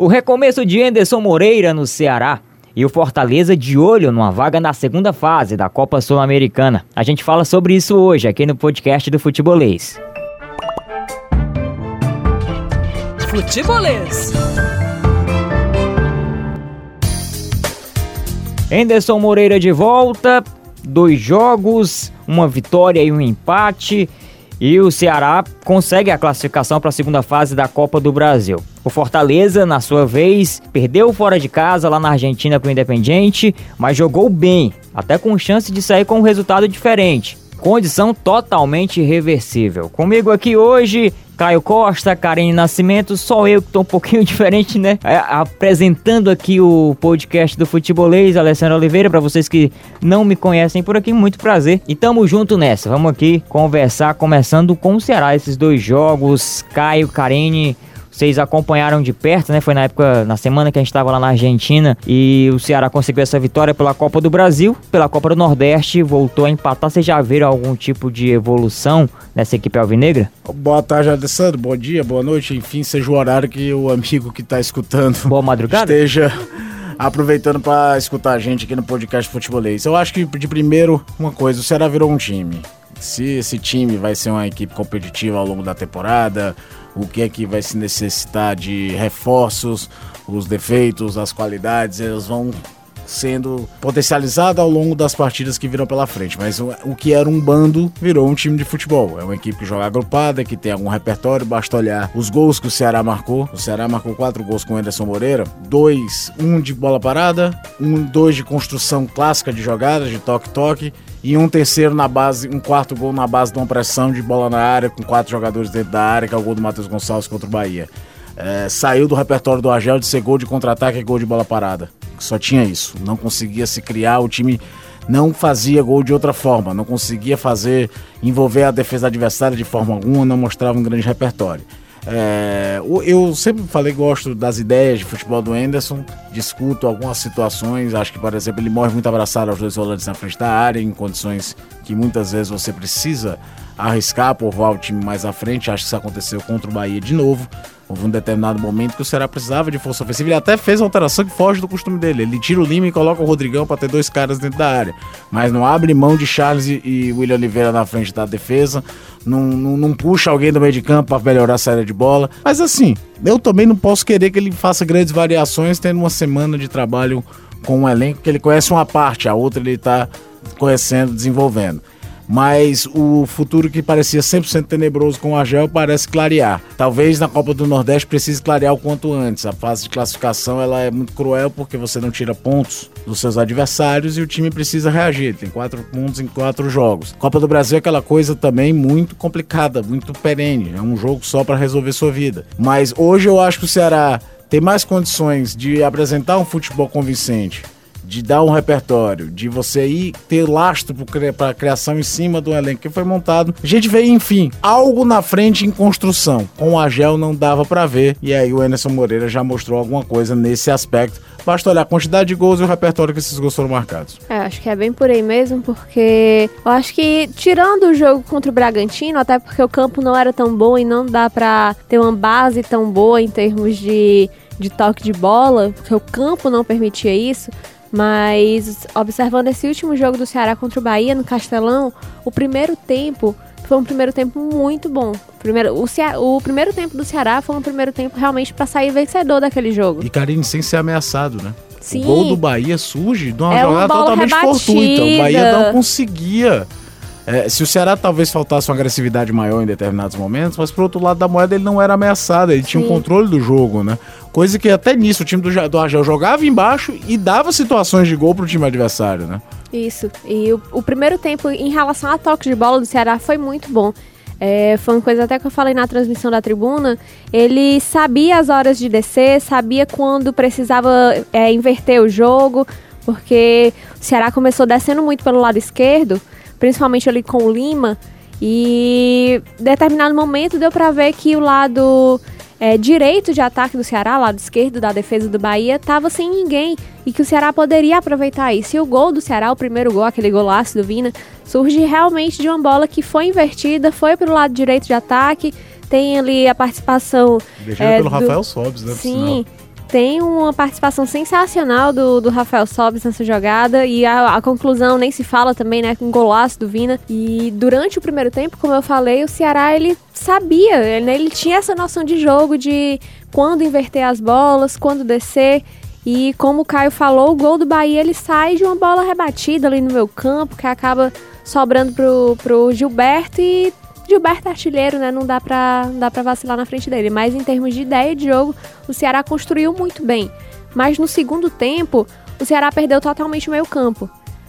O recomeço de Anderson Moreira no Ceará e o Fortaleza de olho numa vaga na segunda fase da Copa Sul-Americana. A gente fala sobre isso hoje aqui no podcast do Futebolês. Futebolês. Anderson Moreira de volta, dois jogos, uma vitória e um empate. E o Ceará consegue a classificação para a segunda fase da Copa do Brasil. O Fortaleza, na sua vez, perdeu fora de casa lá na Argentina para o Independiente, mas jogou bem, até com chance de sair com um resultado diferente. Condição totalmente irreversível. Comigo aqui hoje, Caio Costa, Karine Nascimento, só eu que tô um pouquinho diferente, né? É, apresentando aqui o podcast do Futebolês, Alessandro Oliveira, para vocês que não me conhecem por aqui, muito prazer. E tamo junto nessa, vamos aqui conversar, começando com o Ceará, esses dois jogos, Caio, Karine, vocês acompanharam de perto, né? Foi na época, na semana que a gente estava lá na Argentina e o Ceará conseguiu essa vitória pela Copa do Brasil, pela Copa do Nordeste, voltou a empatar. Vocês já viram algum tipo de evolução nessa equipe alvinegra? Boa tarde, Alessandro. Bom dia, boa noite. Enfim, seja o horário que o amigo que está escutando. Boa madrugada. Esteja aproveitando para escutar a gente aqui no podcast Futebolês. Eu acho que de primeiro, uma coisa, o Ceará virou um time. Se esse time vai ser uma equipe competitiva ao longo da temporada, o que é que vai se necessitar de reforços, os defeitos, as qualidades, eles vão sendo potencializados ao longo das partidas que viram pela frente. Mas o, o, que era um bando virou um time de futebol. É uma equipe que joga agrupada, que tem algum repertório. Basta olhar os gols que o Ceará marcou. O Ceará marcou quatro gols com o Anderson Moreira: dois, um de bola parada, um, dois de construção clássica de jogadas, de toque-toque e um terceiro na base, um quarto gol na base de uma pressão de bola na área, com quatro jogadores dentro da área, que é o gol do Matheus Gonçalves contra o Bahia. É, saiu do repertório do Argel de ser gol de contra-ataque e gol de bola parada. Só tinha isso. Não conseguia se criar, o time não fazia gol de outra forma, não conseguia fazer, envolver a defesa adversária de forma alguma, não mostrava um grande repertório. É, eu sempre falei gosto das ideias de futebol do Anderson, discuto algumas situações, acho que, por exemplo, ele morre muito abraçado aos dois volantes na frente da área, em condições que muitas vezes você precisa arriscar por voar o time mais à frente, acho que isso aconteceu contra o Bahia de novo. Houve um determinado momento que o Ceará precisava de força ofensiva. Ele até fez uma alteração que foge do costume dele. Ele tira o Lima e coloca o Rodrigão para ter dois caras dentro da área. Mas não abre mão de Charles e William Oliveira na frente da defesa. Não, não, não puxa alguém do meio de campo para melhorar a saída de bola. Mas assim, eu também não posso querer que ele faça grandes variações tendo uma semana de trabalho com um elenco que ele conhece uma parte, a outra ele está conhecendo, desenvolvendo mas o futuro que parecia 100% tenebroso com o Argel parece clarear. Talvez na Copa do Nordeste precise clarear o quanto antes. A fase de classificação ela é muito cruel porque você não tira pontos dos seus adversários e o time precisa reagir. Tem quatro pontos em quatro jogos. Copa do Brasil é aquela coisa também muito complicada, muito perene. É um jogo só para resolver sua vida. Mas hoje eu acho que o Ceará tem mais condições de apresentar um futebol convincente de dar um repertório, de você ir ter lastro para a criação em cima do elenco que foi montado. A gente vê, enfim, algo na frente em construção. Com o Agel não dava para ver, e aí o Emerson Moreira já mostrou alguma coisa nesse aspecto. Basta olhar a quantidade de gols e o repertório que esses gols foram marcados. É, acho que é bem por aí mesmo, porque eu acho que tirando o jogo contra o Bragantino, até porque o campo não era tão bom e não dá para ter uma base tão boa em termos de, de toque de bola, porque o campo não permitia isso. Mas observando esse último jogo do Ceará contra o Bahia no Castelão, o primeiro tempo foi um primeiro tempo muito bom. Primeiro, o, Ceará, o primeiro tempo do Ceará foi um primeiro tempo realmente para sair vencedor daquele jogo. E Karine sem ser ameaçado, né? Sim. O gol do Bahia surge de uma é jogada totalmente rebatida. fortuita. O Bahia não conseguia é, se o Ceará talvez faltasse uma agressividade maior em determinados momentos, mas pro outro lado da moeda ele não era ameaçado, ele Sim. tinha um controle do jogo, né? Coisa que até nisso o time do, do Argel jogava embaixo e dava situações de gol pro time adversário, né? Isso. E o, o primeiro tempo, em relação a toque de bola do Ceará, foi muito bom. É, foi uma coisa até que eu falei na transmissão da tribuna. Ele sabia as horas de descer, sabia quando precisava é, inverter o jogo, porque o Ceará começou descendo muito pelo lado esquerdo principalmente ali com o Lima. E em determinado momento deu para ver que o lado é, direito de ataque do Ceará, lado esquerdo da defesa do Bahia, estava sem ninguém e que o Ceará poderia aproveitar isso. E o gol do Ceará, o primeiro gol, aquele golaço do Vina, surge realmente de uma bola que foi invertida, foi para o lado direito de ataque. Tem ali a participação. Deixando é, pelo do... Rafael Sobes, né? Sim. Tem uma participação sensacional do, do Rafael Sobis nessa jogada e a, a, conclusão nem se fala também, né? Com um golaço do Vina. E durante o primeiro tempo, como eu falei, o Ceará ele sabia, né, ele tinha essa noção de jogo de quando inverter as bolas, quando descer. E como o Caio falou, o gol do Bahia ele sai de uma bola rebatida ali no meu campo, que acaba sobrando pro, pro Gilberto e Gilberto artilheiro, né? Não dá pra, não dá pra vacilar na frente dele. Mas em termos de ideia de jogo, o Ceará construiu muito bem. Mas no segundo tempo, o Ceará perdeu totalmente o meio campo.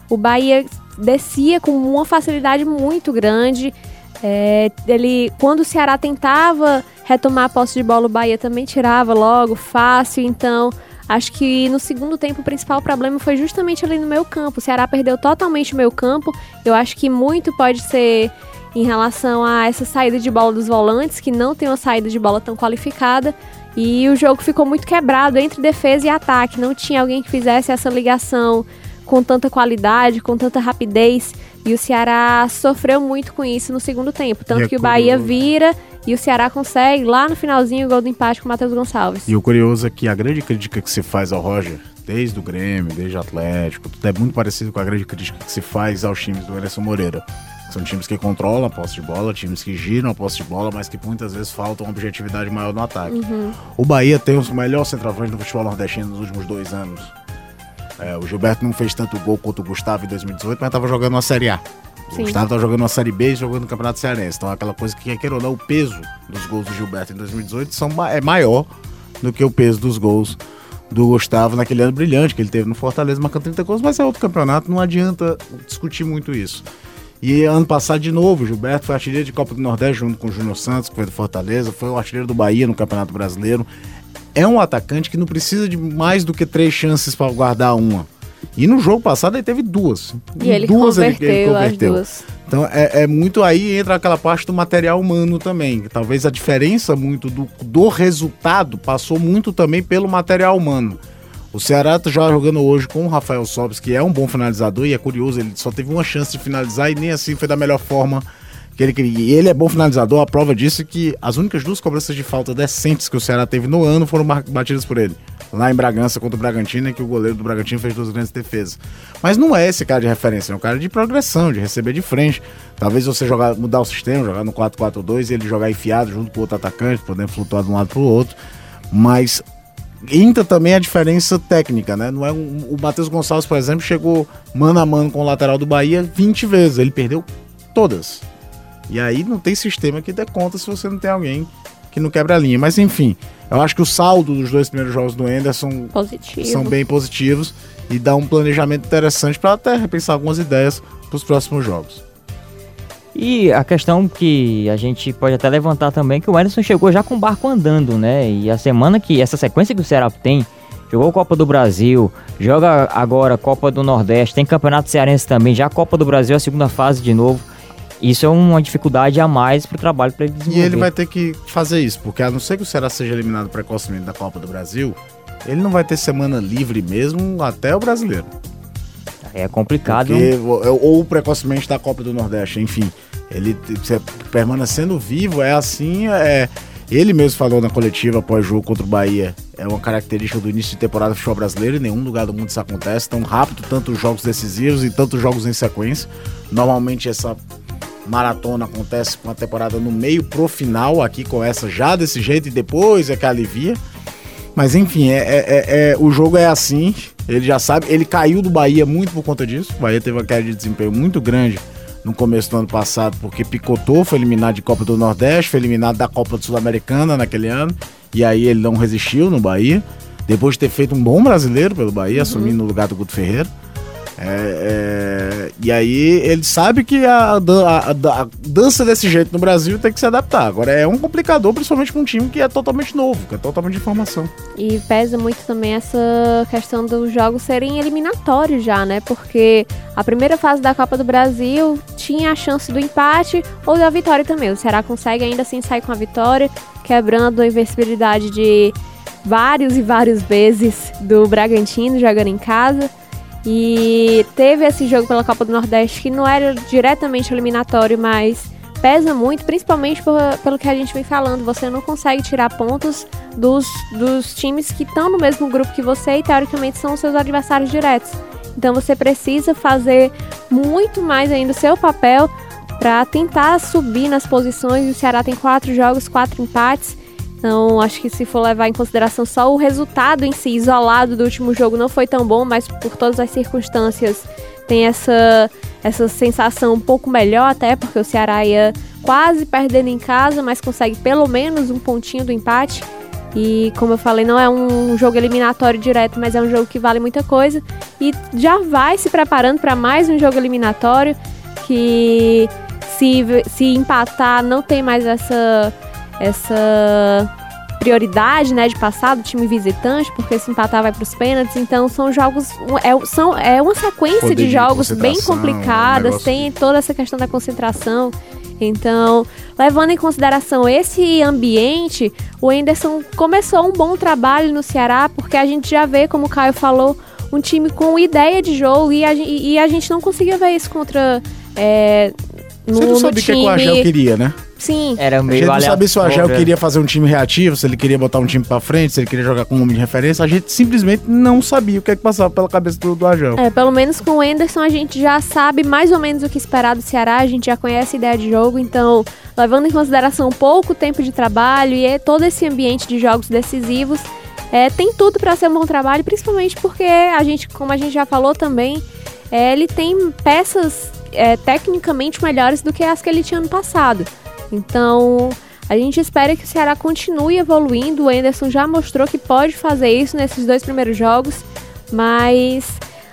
O Bahia descia com uma facilidade muito grande. É, ele, quando o Ceará tentava retomar a posse de bola, o Bahia também tirava logo, fácil. Então, acho que no segundo tempo o principal problema foi justamente ali no meio campo. O Ceará perdeu totalmente o meio campo. Eu acho que muito pode ser em relação a essa saída de bola dos volantes, que não tem uma saída de bola tão qualificada. E o jogo ficou muito quebrado entre defesa e ataque. Não tinha alguém que fizesse essa ligação com tanta qualidade, com tanta rapidez. E o Ceará sofreu muito com isso no segundo tempo. Tanto que o Bahia vira e o Ceará consegue lá no finalzinho o gol do empate com o Matheus Gonçalves. E o curioso é que a grande crítica que se faz ao Roger, desde o Grêmio, desde o Atlético, tudo é muito parecido com a grande crítica que se faz aos times do Anderson Moreira. São times que controlam a posse de bola, times que giram a posse de bola, mas que muitas vezes faltam uma objetividade maior no ataque. Uhum. O Bahia tem os melhores centroavantes do futebol nordestino nos últimos dois anos. É, o Gilberto não fez tanto gol quanto o Gustavo em 2018, mas estava jogando uma Série A. O Sim. Gustavo estava jogando uma Série B e jogando no Campeonato Cearense. Então, aquela coisa que, quer ou não, o peso dos gols do Gilberto em 2018 são, é maior do que o peso dos gols do Gustavo naquele ano brilhante que ele teve no Fortaleza, marcando 30 gols, mas é outro campeonato, não adianta discutir muito isso. E ano passado, de novo, Gilberto foi artilheiro de Copa do Nordeste junto com o Júnior Santos, que foi do Fortaleza, foi o artilheiro do Bahia no Campeonato Brasileiro. É um atacante que não precisa de mais do que três chances para guardar uma. E no jogo passado ele teve duas. E ele duas converteu, ele, ele converteu. as duas. Então é, é, muito aí entra aquela parte do material humano também. Talvez a diferença muito do, do resultado passou muito também pelo material humano. O Ceará tá jogando hoje com o Rafael Sobis, que é um bom finalizador e é curioso, ele só teve uma chance de finalizar e nem assim foi da melhor forma que ele queria. E ele é bom finalizador, a prova disso é que as únicas duas cobranças de falta decentes que o Ceará teve no ano foram batidas por ele. Lá em Bragança contra o Bragantino, em que o goleiro do Bragantino fez duas grandes defesas. Mas não é esse cara de referência, é um cara de progressão, de receber de frente. Talvez você jogar, mudar o sistema, jogar no 4-4-2 e ele jogar enfiado junto com o outro atacante, podendo flutuar de um lado para o outro. Mas entra também a diferença técnica, né? Não é um, o Matheus Gonçalves, por exemplo, chegou mano a mano com o lateral do Bahia 20 vezes, ele perdeu todas. E aí não tem sistema que dê conta se você não tem alguém que não quebra a linha. Mas enfim, eu acho que o saldo dos dois primeiros jogos do Anderson Positivo. são bem positivos e dá um planejamento interessante para até repensar algumas ideias para os próximos jogos. E a questão que a gente pode até levantar também é que o Ederson chegou já com o barco andando, né? E a semana que essa sequência que o Ceará tem, jogou Copa do Brasil, joga agora Copa do Nordeste, tem Campeonato Cearense também, já Copa do Brasil a segunda fase de novo. Isso é uma dificuldade a mais pro trabalho para ele desenvolver. E ele vai ter que fazer isso, porque a não ser que o Ceará seja eliminado precocemente da Copa do Brasil, ele não vai ter semana livre mesmo até o brasileiro. É complicado. Porque, ou precocemente da Copa do Nordeste, enfim. Ele permanecendo vivo é assim, é. Ele mesmo falou na coletiva após jogo contra o Bahia. É uma característica do início de temporada do futebol brasileiro. Em nenhum lugar do mundo isso acontece. Tão rápido, tantos jogos decisivos e tantos jogos em sequência. Normalmente essa maratona acontece com a temporada no meio pro final. Aqui começa já desse jeito e depois é que alivia. Mas enfim, é, é, é, é, o jogo é assim. Ele já sabe. Ele caiu do Bahia muito por conta disso. O Bahia teve uma queda de desempenho muito grande no começo do ano passado, porque picotou, foi eliminado de Copa do Nordeste, foi eliminado da Copa Sul-Americana naquele ano, e aí ele não resistiu no Bahia. Depois de ter feito um bom brasileiro pelo Bahia, uhum. assumindo no lugar do Guto Ferreira. É, é, e aí ele sabe que a, a, a, dança desse jeito no Brasil tem que se adaptar. Agora é um complicador, principalmente com um time que é totalmente novo, que é totalmente de formação. E pesa muito também essa questão dos jogos serem eliminatórios já, né? Porque a primeira fase da Copa do Brasil tinha a chance do empate ou da vitória também. O Ceará consegue ainda assim sair com a vitória, quebrando a invencibilidade de vários e vários vezes do Bragantino jogando em casa. E teve esse jogo pela Copa do Nordeste que não era diretamente eliminatório, mas pesa muito, principalmente por, pelo que a gente vem falando. Você não consegue tirar pontos dos, dos times que estão no mesmo grupo que você e teoricamente são seus adversários diretos. Então você precisa fazer muito mais ainda o seu papel para tentar subir nas posições. O Ceará tem quatro jogos, quatro empates. Então, acho que se for levar em consideração só o resultado em si, isolado do último jogo, não foi tão bom, mas por todas as circunstâncias tem essa, essa sensação um pouco melhor, até porque o Ceará ia quase perdendo em casa, mas consegue pelo menos um pontinho do empate. E como eu falei, não é um jogo eliminatório direto, mas é um jogo que vale muita coisa. E já vai se preparando para mais um jogo eliminatório que se, se empatar não tem mais essa essa prioridade, né, de passar do time visitante, porque se empatar vai para os pênaltis. Então são jogos, é, são, é uma sequência Poder de jogos bem complicadas, um tem toda essa questão da concentração. Então, levando em consideração esse ambiente, o Enderson começou um bom trabalho no Ceará, porque a gente já vê, como o Caio falou, um time com ideia de jogo e a, e a gente não conseguia ver isso contra. É, no, Você não sabia o que, é que o Argel queria, né? Sim. Era meio a gente não sabia se o Argel queria fazer um time reativo, se ele queria botar um time pra frente, se ele queria jogar com um nome de referência. A gente simplesmente não sabia o que é que passava pela cabeça do, do Argel. É, pelo menos com o Anderson a gente já sabe mais ou menos o que esperar do Ceará, a gente já conhece a ideia de jogo, então, levando em consideração pouco tempo de trabalho e todo esse ambiente de jogos decisivos, é, tem tudo para ser um bom trabalho, principalmente porque a gente, como a gente já falou também, é, ele tem peças é, tecnicamente melhores do que as que ele tinha ano passado. Então, a gente espera que o Ceará continue evoluindo. O Anderson já mostrou que pode fazer isso nesses dois primeiros jogos, mas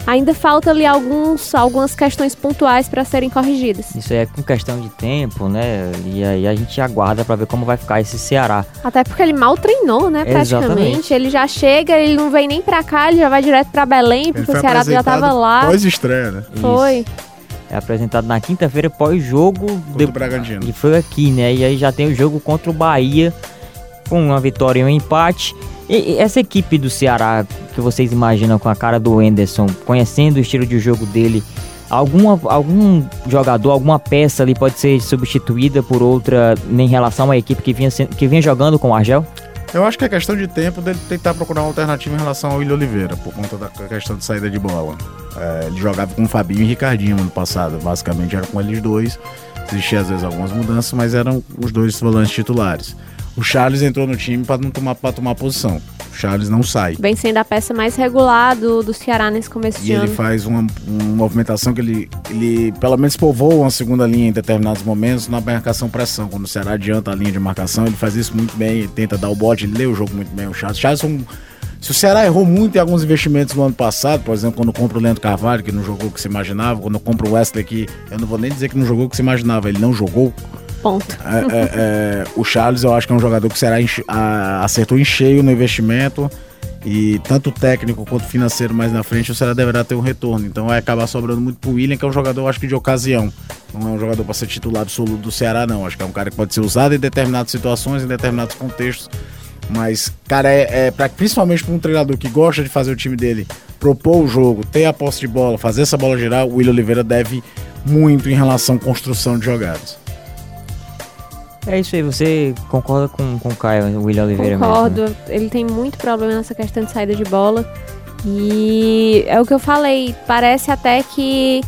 ainda falta ali alguns, algumas questões pontuais para serem corrigidas. Isso é com questão de tempo, né? E aí a gente aguarda para ver como vai ficar esse Ceará. Até porque ele mal treinou, né? Praticamente. Exatamente. Ele já chega, ele não vem nem para cá, ele já vai direto para Belém, porque o Ceará já tava lá. Pós-estreia, né? Foi. Isso é apresentado na quinta-feira pós-jogo do Bragantino. E foi aqui, né? E aí já tem o jogo contra o Bahia com uma vitória e um empate. E, e essa equipe do Ceará que vocês imaginam com a cara do Enderson, conhecendo o estilo de jogo dele, alguma, algum jogador, alguma peça ali pode ser substituída por outra em relação à equipe que vinha, que vinha jogando com o Argel? Eu acho que é questão de tempo dele tentar procurar uma alternativa em relação ao William Oliveira, por conta da questão de saída de bola. É, ele jogava com o Fabinho e Ricardinho ano passado, basicamente era com eles dois. Existiam às vezes algumas mudanças, mas eram os dois volantes titulares. O Charles entrou no time para não tomar para tomar posição. O Charles não sai. Vem sendo a peça mais regular do, do Ceará nesse começo de ano. E ele faz uma, uma movimentação que ele, ele pelo menos povoa uma segunda linha em determinados momentos na marcação pressão. Quando o Ceará adianta a linha de marcação, ele faz isso muito bem, ele tenta dar o bote, ele lê o jogo muito bem. O Charles, Charles um, se o Ceará errou muito em alguns investimentos no ano passado, por exemplo, quando compra o Leandro Carvalho, que não jogou o que se imaginava, quando compra o Wesley, que eu não vou nem dizer que não jogou o que se imaginava, ele não jogou. Ponto. É, é, é, o Charles, eu acho que é um jogador que o Ceará acertou em cheio no investimento. E tanto técnico quanto financeiro mais na frente, o Ceará deverá ter um retorno. Então vai acabar sobrando muito pro William, que é um jogador, acho que de ocasião. Não é um jogador para ser titular absoluto do Ceará, não. Acho que é um cara que pode ser usado em determinadas situações, em determinados contextos. Mas, cara, é, é pra, principalmente para um treinador que gosta de fazer o time dele propor o jogo, ter a posse de bola, fazer essa bola girar, o William Oliveira deve muito em relação à construção de jogadas. É isso aí, você concorda com, com o Caio, o William Oliveira Concordo, mesmo, né? ele tem muito problema nessa questão de saída de bola. E é o que eu falei, parece até que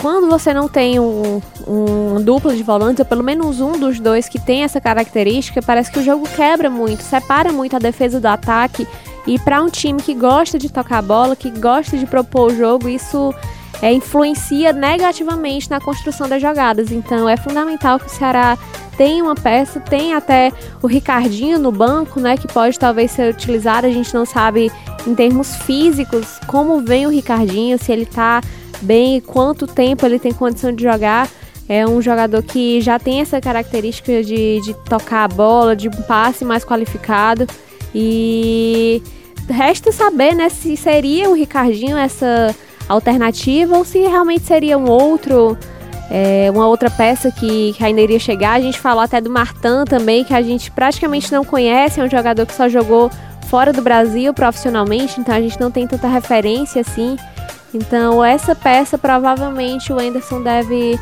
quando você não tem um, um duplo de volantes, ou pelo menos um dos dois que tem essa característica, parece que o jogo quebra muito, separa muito a defesa do ataque. E para um time que gosta de tocar a bola, que gosta de propor o jogo, isso é, influencia negativamente na construção das jogadas. Então é fundamental que o Ceará tem uma peça, tem até o Ricardinho no banco, né, que pode talvez ser utilizado. A gente não sabe em termos físicos como vem o Ricardinho, se ele tá bem, quanto tempo ele tem condição de jogar. É um jogador que já tem essa característica de, de tocar a bola, de um passe mais qualificado. E resta saber, né, se seria o Ricardinho essa alternativa ou se realmente seria um outro é, uma outra peça que, que, ainda iria chegar. A gente falou até do Martin também, que a gente praticamente não conhece, é um jogador que só jogou fora do Brasil profissionalmente, então a gente não tem tanta referência assim. Então essa peça provavelmente o Anderson deve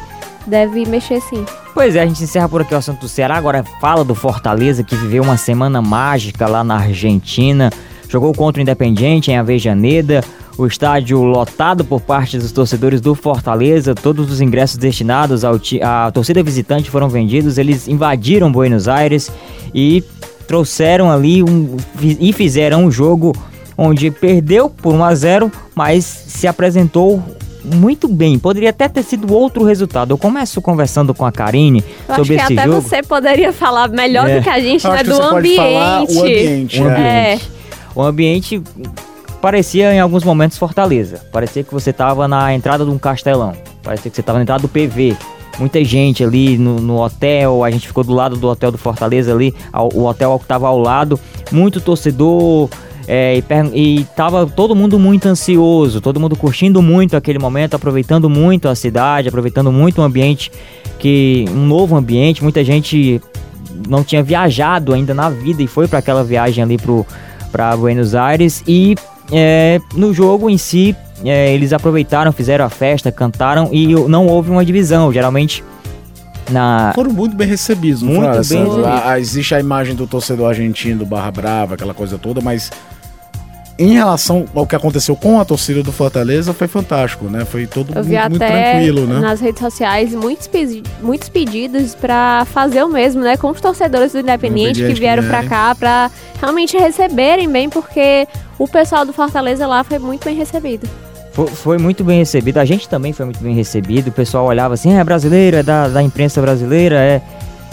deve mexer sim. Pois é, a gente encerra por aqui o assunto do Ceará. Agora fala do Fortaleza, que viveu uma semana mágica lá na Argentina. Jogou contra o Independiente em Avejaneda. O estádio lotado por parte dos torcedores do Fortaleza. Todos os ingressos destinados ao à torcida visitante foram vendidos. Eles invadiram Buenos Aires e trouxeram ali um, e fizeram um jogo onde perdeu por 1 a 0, mas se apresentou muito bem. Poderia até ter sido outro resultado. Eu começo conversando com a Karine Eu sobre acho que esse até jogo. você poderia falar melhor É. do que a gente, né? Do você pode falar ambiente. o ambiente. O né? ambiente. O ambiente parecia em alguns momentos Fortaleza. Parecia que você estava na entrada de um castelão. Parecia que você estava na entrada do PV. Muita gente ali no, no hotel, a gente ficou do lado do hotel do Fortaleza ali, ao- o hotel que estava ao lado, muito torcedor, é, e, per- e tava todo mundo muito ansioso, todo mundo curtindo muito aquele momento, aproveitando muito a cidade, aproveitando muito o ambiente, que um novo ambiente, muita gente não tinha viajado ainda na vida e foi para aquela viagem ali para Buenos Aires e é, no jogo em si é, eles aproveitaram, fizeram a festa, cantaram e não houve uma divisão. Geralmente na Foram muito bem recebidos, Muito foram, bem recebidos. Ah, existe a imagem do torcedor argentino, do Barra Brava, aquela coisa toda, mas em relação ao que aconteceu com a torcida do Fortaleza, foi fantástico, né? Foi todo Eu muito, tranquilo, né? nas redes sociais muitos, pedi- muitos pedidos pra fazer o mesmo, né? Com os torcedores do Independiente que vieram pra vierem. cá pra realmente receberem bem, porque o pessoal do Fortaleza lá foi muito bem recebido. Fo- Foi muito bem recebido, a gente também foi muito bem recebido. O pessoal olhava assim: é brasileiro, é da, da imprensa brasileira, é,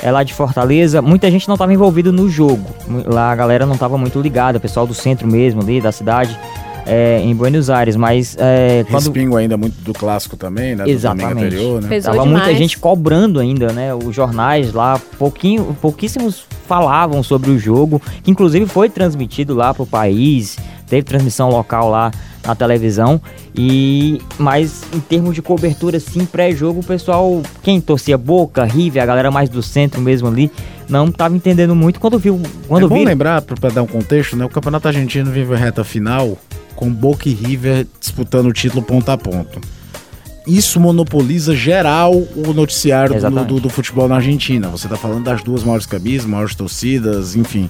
é lá de Fortaleza. Muita gente não estava envolvido no jogo. Lá a galera não estava muito ligada, o pessoal do centro mesmo ali, da cidade, é, em Buenos Aires. Mas é, quando. Respingo ainda muito do clássico também, né? Do Exatamente. anterior, né? Pesou Tava muita demais. gente cobrando ainda, né? Os jornais lá, pouquinho, pouquíssimos falavam sobre o jogo, que inclusive foi transmitido lá pro país, teve transmissão local lá na televisão. E mas em termos de cobertura assim pré-jogo, o pessoal, quem torcia Boca, River, a galera mais do centro mesmo ali, não tava entendendo muito quando viu, quando é bom lembrar, pra dar um contexto, né? O Campeonato Argentino vive a reta final com Boca e River disputando o título ponto a ponto. Isso monopoliza geral o noticiário do, do- do futebol na Argentina. Você tá falando das duas maiores camisas, maiores torcidas, enfim.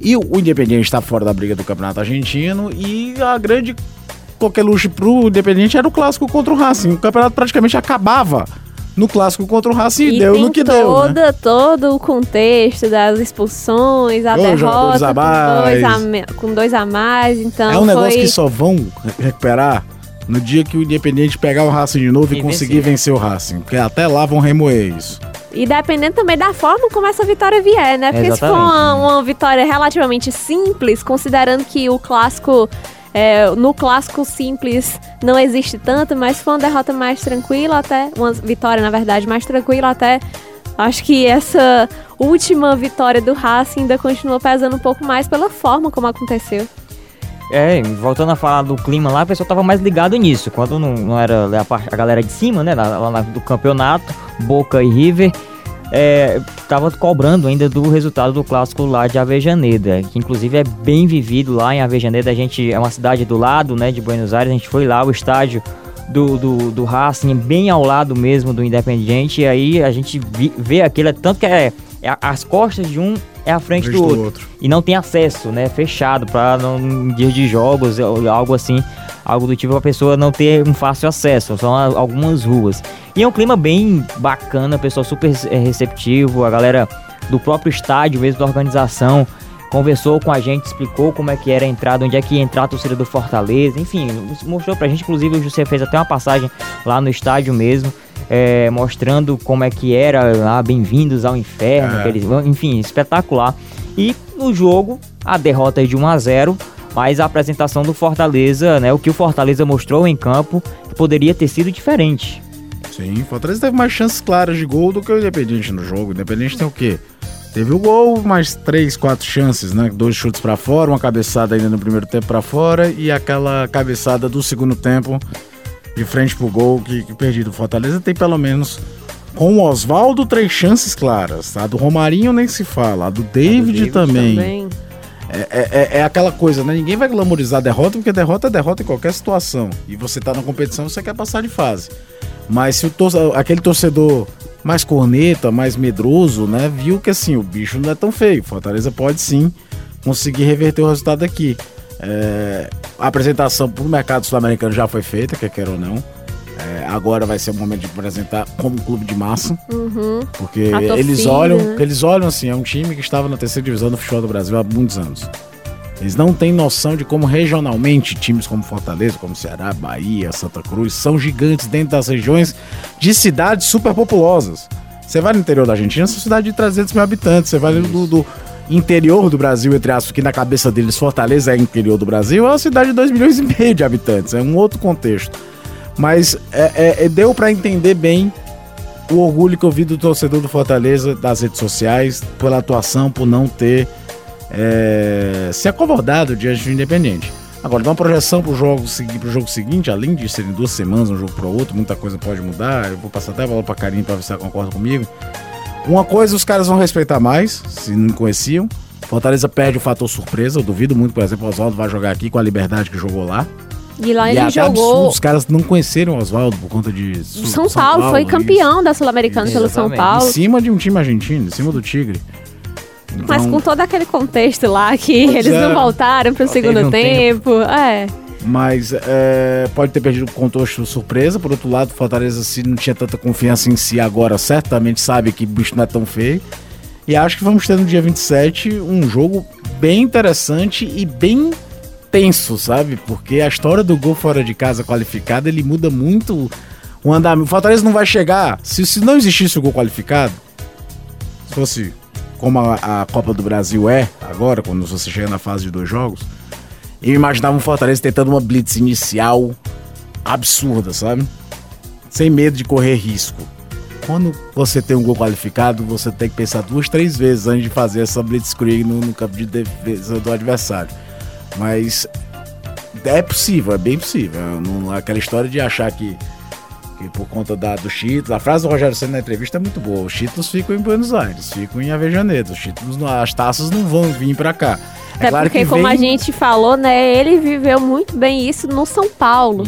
E o Independiente está fora da briga do Campeonato Argentino e a grande qualquer luxo pro Independiente era o clássico contra o Racing. O campeonato praticamente acabava no clássico contra o Racing e, deu no que deu. Né? toda, todo o contexto das expulsões, a Dois derrota com dois a, mais. me- com dois a mais, então É um negócio foi... que só vão re- recuperar no dia que o Independente pegar o Racing de novo e, E conseguir vencer o Racing. Porque até lá vão remoer isso. E dependendo também da forma como essa vitória vier, né? Porque se for Exatamente. uma, uma vitória relativamente simples, considerando que o clássico, é, no clássico simples não existe tanto, mas for uma derrota mais tranquila até, uma vitória na verdade mais tranquila até, acho que essa última vitória do Racing ainda continua pesando um pouco mais pela forma como aconteceu. É, voltando a falar do clima lá, o pessoal tava mais ligado nisso. Quando não, não era a, parte- a galera de cima, né? Lá, lá do campeonato, Boca e River, é, tava cobrando ainda do resultado do clássico lá de Avejaneda, que inclusive é bem vivido lá em Avejaneda. A gente é uma cidade do lado, né, de Buenos Aires. A gente foi lá, o estádio do, do, do Racing, bem ao lado mesmo do Independiente. E aí a gente vê aquilo, é tanto que é, é as costas de um é a frente Frente do do outro outro. e não tem acesso, né? Fechado para não em dias de jogos ou algo assim, algo do tipo a pessoa não ter um fácil acesso. São algumas ruas. E é um clima bem bacana, pessoal super é, receptivo, a galera do próprio estádio, mesmo da organização, conversou com a gente, explicou como é que era a entrada, onde é que ia entrar a torcida do Fortaleza, enfim, mostrou pra gente, inclusive o José fez até uma passagem lá no estádio mesmo, é, mostrando como é que era lá, bem-vindos ao inferno, É. aqueles- enfim, espetacular. E no jogo, a derrota é de 1 a 0 mas a apresentação do Fortaleza, né, o que o Fortaleza mostrou em campo, poderia ter sido diferente. Sim, o Fortaleza teve mais chances claras de gol do que o Independente no jogo. O Independente tem o quê? Teve o gol, mais três, quatro chances, né? Dois chutes pra fora, uma cabeçada ainda no primeiro tempo pra fora e aquela cabeçada do segundo tempo de frente pro gol que, que perdido. O Fortaleza tem pelo menos com o Oswaldo três chances claras. A do Romarinho nem se fala, a do David, David também. É, é- é aquela coisa, né? Ninguém vai glamorizar a derrota, porque derrota é derrota em qualquer situação. E você tá na competição, você quer passar de fase. Mas se o aquele torcedor mais corneta, mais medroso, né, viu que assim, o bicho não é tão feio. Fortaleza pode sim conseguir reverter o resultado aqui. É, a apresentação para o mercado sul-americano já foi feita, quer queira ou não. É, agora vai ser o momento de apresentar como clube de massa. Uhum. Porque A eles olham, né? eles olham assim, é um time que estava na terceira divisão do futebol do Brasil há muitos anos. Eles não têm noção de como regionalmente times como Fortaleza, como Ceará, Bahia, Santa Cruz são gigantes dentro das regiões de cidades superpopulosas. Você vai no interior da Argentina, são cidade de 300 mil habitantes. Você vai do, do interior do Brasil, entre aspas, que na cabeça deles Fortaleza é interior do Brasil, é uma cidade de 2 milhões e meio de habitantes. É um outro contexto. Mas é- é- é- deu pra entender bem o orgulho que eu vi do torcedor do Fortaleza das redes sociais pela atuação, por não ter é, se acovardado diante do Independente. Agora, dá uma projeção pro jogo, pro jogo seguinte, além de serem duas semanas um jogo pro outro, muita coisa pode mudar. Eu vou passar até a bola pra Karine pra ver se ela concorda comigo. Uma coisa os caras vão respeitar mais, se não conheciam. Fortaleza perde o fator surpresa. Eu duvido muito, por exemplo, o Oswaldo vai jogar aqui com a liberdade que jogou lá. E lá e ele até absurdo, jogou. os caras não conheceram o Oswaldo por conta de. Su- São, Paulo, foi isso. campeão da Sul-Americana pelo São Exatamente. Em Paulo. cima de um time argentino, em cima do Tigre. Mas Então- com todo aquele contexto lá que Pois eles é. não voltaram pro Só teve segundo um tempo. É. Mas é, pode ter perdido o contexto surpresa. Por outro lado, Fortaleza, se não tinha tanta confiança em si agora, certamente sabe que o bicho não é tão feio. E acho que vamos ter no dia 27 um jogo bem interessante e bem tenso, sabe? Porque a história do gol fora de casa qualificado, ele muda muito o andamento. O Fortaleza não vai chegar. Se, se não existisse o gol qualificado, se fosse como a, a Copa do Brasil é agora, quando você chega na fase de dois jogos, eu imaginava o Fortaleza tentando uma blitz inicial absurda, sabe? Sem medo de correr risco. Quando você tem um gol qualificado, você tem que pensar duas, três vezes antes de fazer essa blitzkrieg no, no campo de defesa do adversário. Mas é possível, é bem possível. Não, aquela história de achar que, que por conta da, dos títulos. A frase do Rogério Senna na entrevista é muito boa. Os títulos ficam em Buenos Aires, ficam em Avejaneda. Os não- as taças não vão vir pra cá. É Até porque, como a gente falou, né, ele viveu muito bem isso no São Paulo.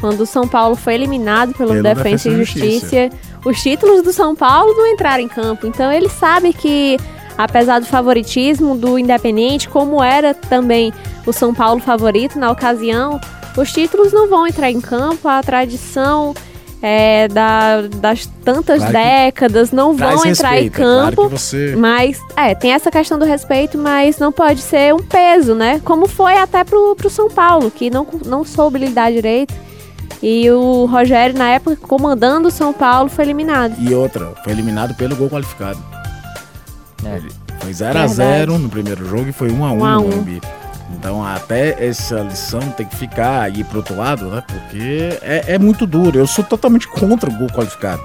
Quando o São Paulo foi eliminado pelo, Pelo Defensa e e Justiça, os títulos do São Paulo não entraram em campo. Então ele sabe que, apesar do favoritismo do Independente, como era também o São Paulo favorito na ocasião, os títulos não vão entrar em campo. A tradição é, da- das tantas Claro décadas não vão entrar em respeito, é claro campo. que você... Mas, é, tem essa questão do respeito, mas não pode ser um peso, né? Como foi até pro, pro São Paulo, que não, não soube lidar direito. E o Rogério, na época, comandando o São Paulo, foi eliminado. E outra, foi eliminado pelo gol qualificado. É. Ele foi 0x0 no primeiro jogo e foi 1x1 1 a no 1. Morumbi. Então até essa lição tem que ficar aí pro outro lado, né? Porque é, é muito duro. Eu sou totalmente contra o gol qualificado.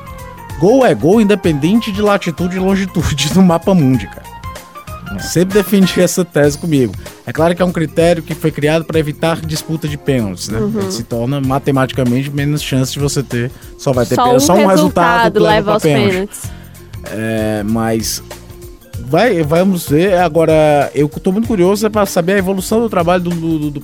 Gol é gol independente de latitude e longitude no mapa mundi, cara. Sempre defendi essa tese comigo. É claro que é um critério que foi criado para evitar disputa de pênaltis, né? Uhum. Ele se torna matematicamente menos chance de você ter. Só vai ter Só pênalti, um só um resultado resultado que leva aos pênalti. pênaltis. É, mas vai, vamos ver. Agora, eu tô muito curioso para saber a evolução do trabalho do, do, do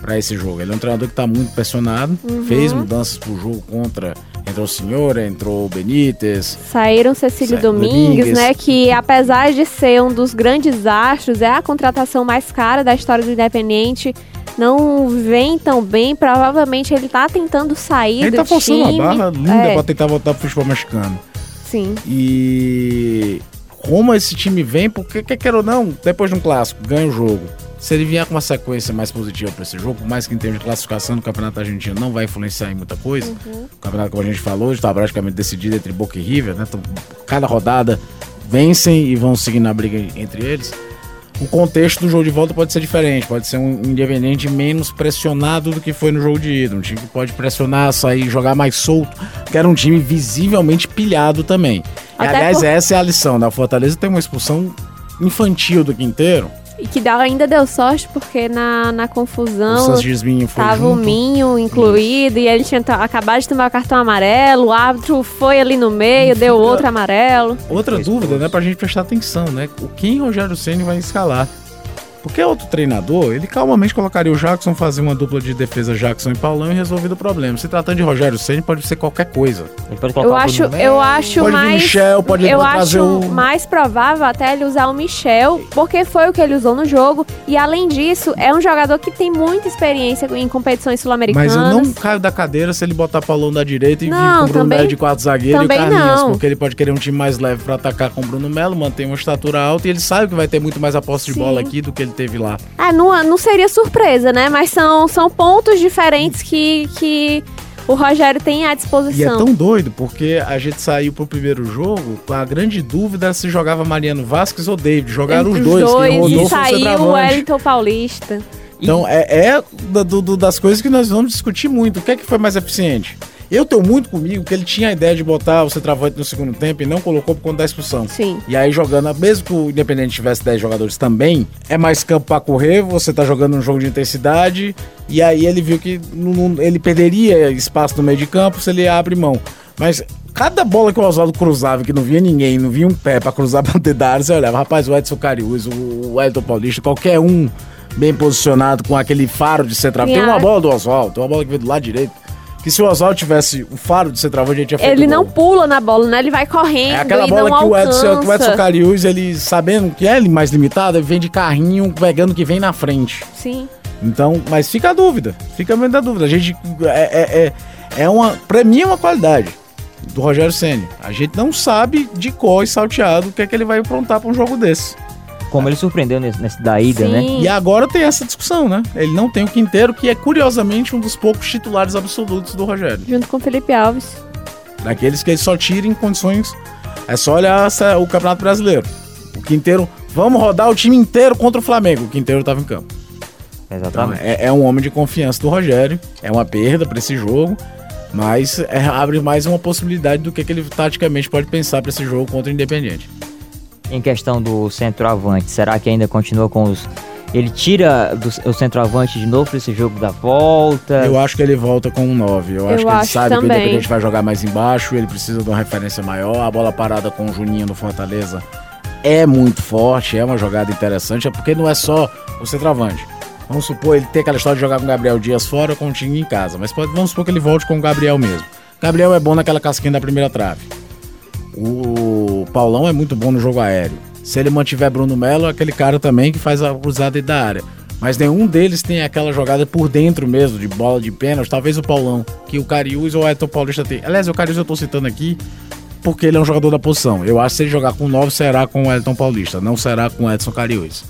para esse jogo. Ele é um treinador que tá muito pressionado, Uhum. fez mudanças pro jogo contra. Entrou o Senhor, entrou o Benítez. Saíram Cecílio Certo, Domingues, Domingues. né? Que apesar de ser um dos grandes astros, é a contratação mais cara da história do Independente. Não vem tão bem. Provavelmente ele tá tentando sair Ele do tá forçando time. a barra linda É, pra tentar voltar pro futebol mexicano. sim. E como esse time vem, porque quer queira ou não, depois de um clássico, ganha o jogo. Se ele vier com uma sequência mais positiva para esse jogo, por mais que em termos de classificação no Campeonato Argentino não vai influenciar em muita coisa. O campeonato, como a gente falou, está praticamente decidido entre Boca e River, né? Então, cada rodada vencem e vão seguindo a briga entre eles. O contexto do jogo de volta pode ser diferente, pode ser um independente menos pressionado do que foi no jogo de ida. Um time que pode pressionar, sair, jogar mais solto, que era um time visivelmente pilhado também. Aliás, por- essa é a lição. Da Fortaleza tem uma expulsão infantil do Quinteiro. E que dá- ainda deu sorte porque na, na o confusão foi tava o. Minho incluído e ele tinha acabado de tomar o cartão amarelo, o árbitro foi ali no meio, E deu fica- outro amarelo. Outra dúvida, né, pra gente prestar atenção, né? O quem Rogério Ceni vai escalar? Porque outro treinador, ele calmamente colocaria o Jackson, fazer uma dupla de defesa Jackson e Paulão e resolvido o problema. Se tratando de Rogério Senna, pode ser qualquer coisa. Eu acho, eu acho pode mais. Michel, pode eu acho o... mais provável até ele usar o Michel, porque foi o que ele usou no jogo. E além disso, é um jogador que tem muita experiência em competições sul-americanas. Mas eu não caio da cadeira se ele botar Paulão da direita e vir Não, com o Bruno também- Melo de quatro zagueiros e o também Carlinhos. não. Porque ele pode querer um time mais leve pra atacar com o Bruno Melo, manter uma estatura alta e ele sabe que vai ter muito mais a posse de Sim. bola aqui do que ele teve lá. Ah, não, não seria surpresa, né? Mas são, são pontos diferentes que, que o Rogério tem à E é disposição. tão doido, porque a gente saiu pro primeiro jogo com a grande dúvida era se jogava Mariano Vasquez ou David. Jogaram Entre os dois, quem e rodou foi o saiu o. Wellington Paulista. Então é, é da- do- do- das coisas que nós vamos discutir muito. O que é que foi mais eficiente? Eu tenho muito comigo que ele tinha a ideia de botar o centroavante no segundo tempo e não colocou por conta da expulsão. Sim. E aí jogando, mesmo que o Independente tivesse 10 jogadores também, é mais campo pra correr, você tá jogando um jogo de intensidade, e aí ele viu que não- ele perderia espaço no meio de campo se ele abre mão. Mas cada bola que o Oswaldo cruzava, que não via ninguém, não via um pé pra cruzar pra dentro da área, você olhava, rapaz, o Edson Cariús, o Elton Paulista, qualquer um bem posicionado com aquele faro de centroavante. Tem uma Sim, bola do Oswaldo, tem uma bola que veio do lado direito, que se o Oswaldo tivesse o faro de centroavante, a gente tinha feito Ele gol. não pula na bola, né? Ele vai correndo É aquela bola que o. Edson, que o Edson Cariús, ele sabendo que é mais limitado, ele vem de carrinho pegando o que vem na frente. Sim. Então, mas fica a dúvida, fica mesmo da dúvida. A gente é, é, é, é uma, pra mim é uma qualidade do Rogério Ceni. A gente não sabe de cor e salteado o que é que ele vai aprontar pra um jogo desse. Como ele surpreendeu nesse, nesse da ida, né? Sim. E agora tem essa discussão, né? Ele não tem o Quinteiro, que é curiosamente um dos poucos titulares absolutos do Rogério. Junto com o Felipe Alves. Daqueles que ele só tira em condições. É só olhar essa- o Campeonato Brasileiro. O Quinteiro, vamos rodar o time inteiro contra o Flamengo. O Quinteiro tava em campo. Então, Exatamente. é, é um homem de confiança do Rogério. É uma perda para esse jogo. Mas é, abre mais uma possibilidade do que, que ele taticamente pode pensar para esse jogo contra o Independiente. Em questão do centroavante, será que ainda continua com os. Ele tira do, o centroavante de novo pra esse jogo da volta? Eu acho que ele volta com um 9. Eu, Eu acho que ele acho sabe que o também. Independente vai jogar mais embaixo. Ele precisa de uma referência maior. A bola parada com o Juninho no Fortaleza é muito forte. É uma jogada interessante. É porque não é só o centroavante. Vamos supor, ele tem aquela história de jogar com o Gabriel Dias fora com o time em casa. Mas pode, vamos supor que ele volte com o Gabriel mesmo. Gabriel é bom naquela casquinha da primeira trave. O Paulão é muito bom no jogo aéreo. Se ele mantiver Bruno Melo, é aquele cara também que faz a cruzada da área. Mas nenhum deles tem aquela jogada por dentro mesmo, de bola de pênalti. Talvez o Paulão, que o Cariús ou o Edson Paulista tem. Aliás, o Cariús eu tô citando aqui porque ele é um jogador da posição. Eu acho que se ele jogar com 9, será com o Elton Paulista, não será com o Edson Cariús.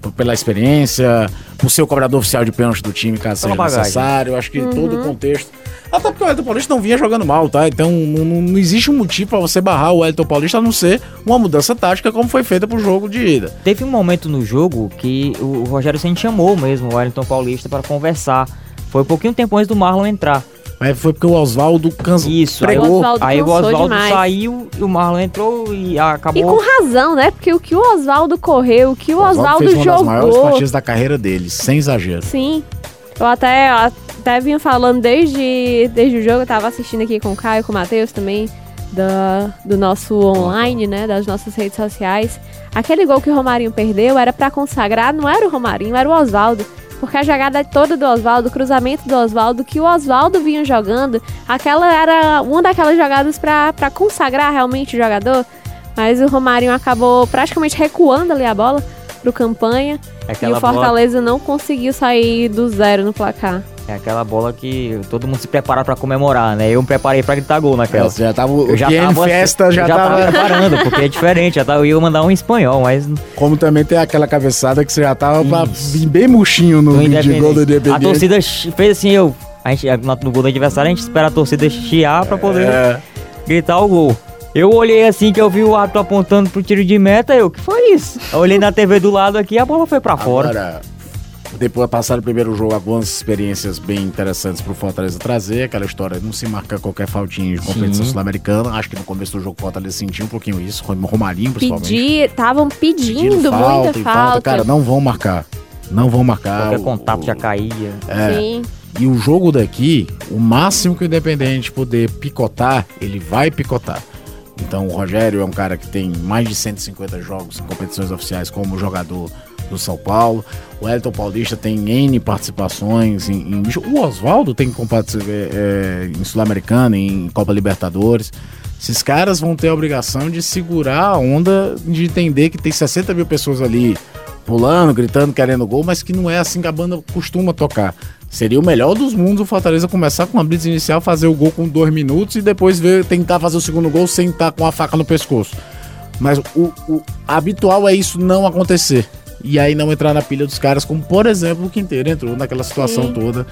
Por- Pela experiência, por ser o cobrador oficial de pênalti do time, caso Pela seja bagagem. necessário. Eu acho que todo o contexto. Até porque o Elton Paulista não vinha jogando mal, tá? Então não, não- não existe um motivo pra você barrar o Elton Paulista a não ser uma mudança tática como foi feita pro jogo de ida. Teve um momento no jogo que o Rogério Senna chamou mesmo o Wellington Paulista para conversar. Foi um pouquinho tempo antes do Marlon entrar. Mas foi porque o Oswaldo cansou. Isso, aí, pregou. o- Oswaldo aí o Oswaldo saiu e o Marlon entrou e E acabou. com razão, né? Porque o que o Oswaldo correu, o que o Oswaldo fez uma das maiores jogou. partidas da carreira dele, sem exagero. Sim. Eu até, até vinha falando desde, desde o jogo, eu tava assistindo aqui com o Caio, com o Matheus também, do nosso online, né? Das nossas redes sociais. Aquele gol que o Romarinho perdeu era pra consagrar, não era o Romarinho, era o Oswaldo. Porque a jogada toda do Oswaldo, o cruzamento do Oswaldo, que o Oswaldo vinha jogando, aquela era uma daquelas jogadas pra consagrar realmente o jogador. Mas o Romarinho acabou praticamente recuando ali a bola pro campanha. É E aquela o bola, Fortaleza não conseguiu sair do zero no placar. é aquela bola que todo mundo se prepara para comemorar, né? Eu me preparei para gritar gol naquela. Você já tava, Eu já tava, Festa já, eu já tava, tava preparando, porque é diferente. Já tava, eu ia mandar um espanhol, mas Como também tem aquela cabeçada que você já tava pra bem murchinho no de gol do Independente. A torcida fez assim, eu. A gente, no no gol do adversário, a gente espera a torcida chiar pra poder É, gritar o gol. Eu olhei assim que eu vi o árbitro apontando pro tiro de meta, eu, que foi isso? Eu olhei na TV do lado aqui e a bola foi pra fora. Agora, depois de passar o primeiro jogo, algumas experiências bem interessantes pro Fortaleza trazer. Aquela história de não se marcar qualquer faltinha de competição sul-americana. Acho que no começo do jogo o Fortaleza sentiu um pouquinho isso. com o Romarinho, principalmente. Pedir, estavam pedindo, Pedindo muita e falta. Cara, não vão marcar. Não vão marcar. Qualquer O- contato o- já caía. É. Sim. E o jogo daqui, o máximo que o Independente poder picotar, ele vai picotar. Então o Rogério é um cara que tem mais de 150 jogos em competições oficiais como jogador do São Paulo. O Elton Paulista tem N participações em. em o Oswaldo tem é, é, em Sul-Americana, em Copa Libertadores. Esses caras vão ter a obrigação de segurar a onda, de entender que tem 60 mil pessoas ali pulando, gritando, querendo gol, mas que não é assim que a banda costuma tocar. Seria o melhor dos mundos o Fortaleza começar com uma blitz inicial, fazer o gol com dois minutos e depois ver, tentar fazer o segundo gol sem estar com a faca no pescoço. Mas o, o habitual é isso não acontecer. E aí não entrar na pilha dos caras, como por exemplo o Quinteiro entrou naquela situação Sim. toda.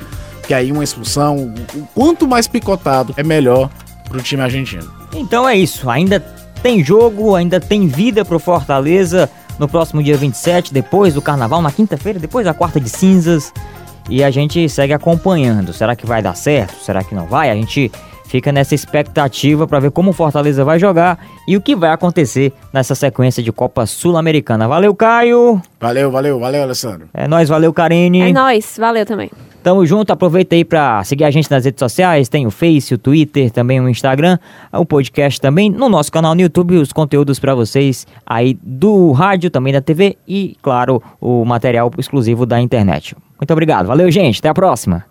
Que aí uma expulsão, o quanto mais picotado é melhor pro time argentino. Então é isso, ainda tem jogo, ainda tem vida pro Fortaleza no próximo dia 27, depois do carnaval, na quinta-feira, depois da quarta de cinzas e a gente segue acompanhando. Será que vai dar certo? Será que não vai? A gente fica nessa expectativa para ver como o Fortaleza vai jogar e o que vai acontecer nessa sequência de Copa Sul-Americana. Valeu, Caio! Valeu, valeu, valeu, Alessandro. É nós, valeu, Karine. É nós, valeu também. Tamo junto, aproveita aí para seguir a gente nas redes sociais, tem o Face, o Twitter, também o Instagram, o podcast também, no nosso canal no YouTube, os conteúdos para vocês aí do rádio, também da TV e, claro, o material exclusivo da internet. Muito obrigado, valeu gente, até a próxima.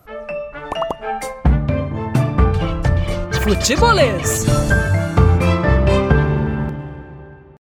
Futebolês.